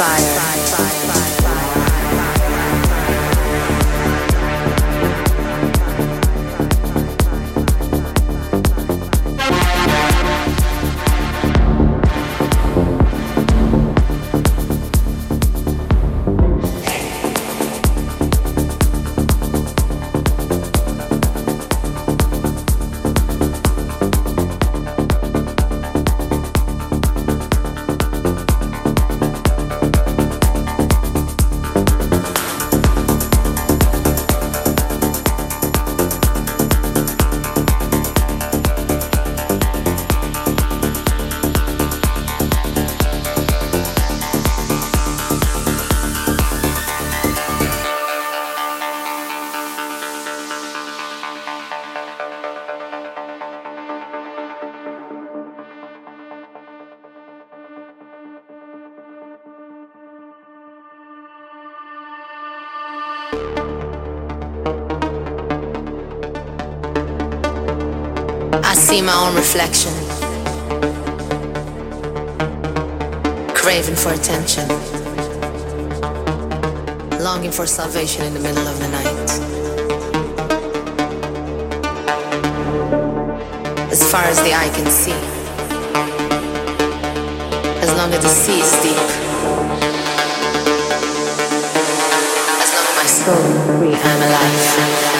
fire. Own reflection, craving for attention, longing for salvation in the middle of the night. As far as the eye can see, as long as the sea is deep, as long as my soul free, I'm alive.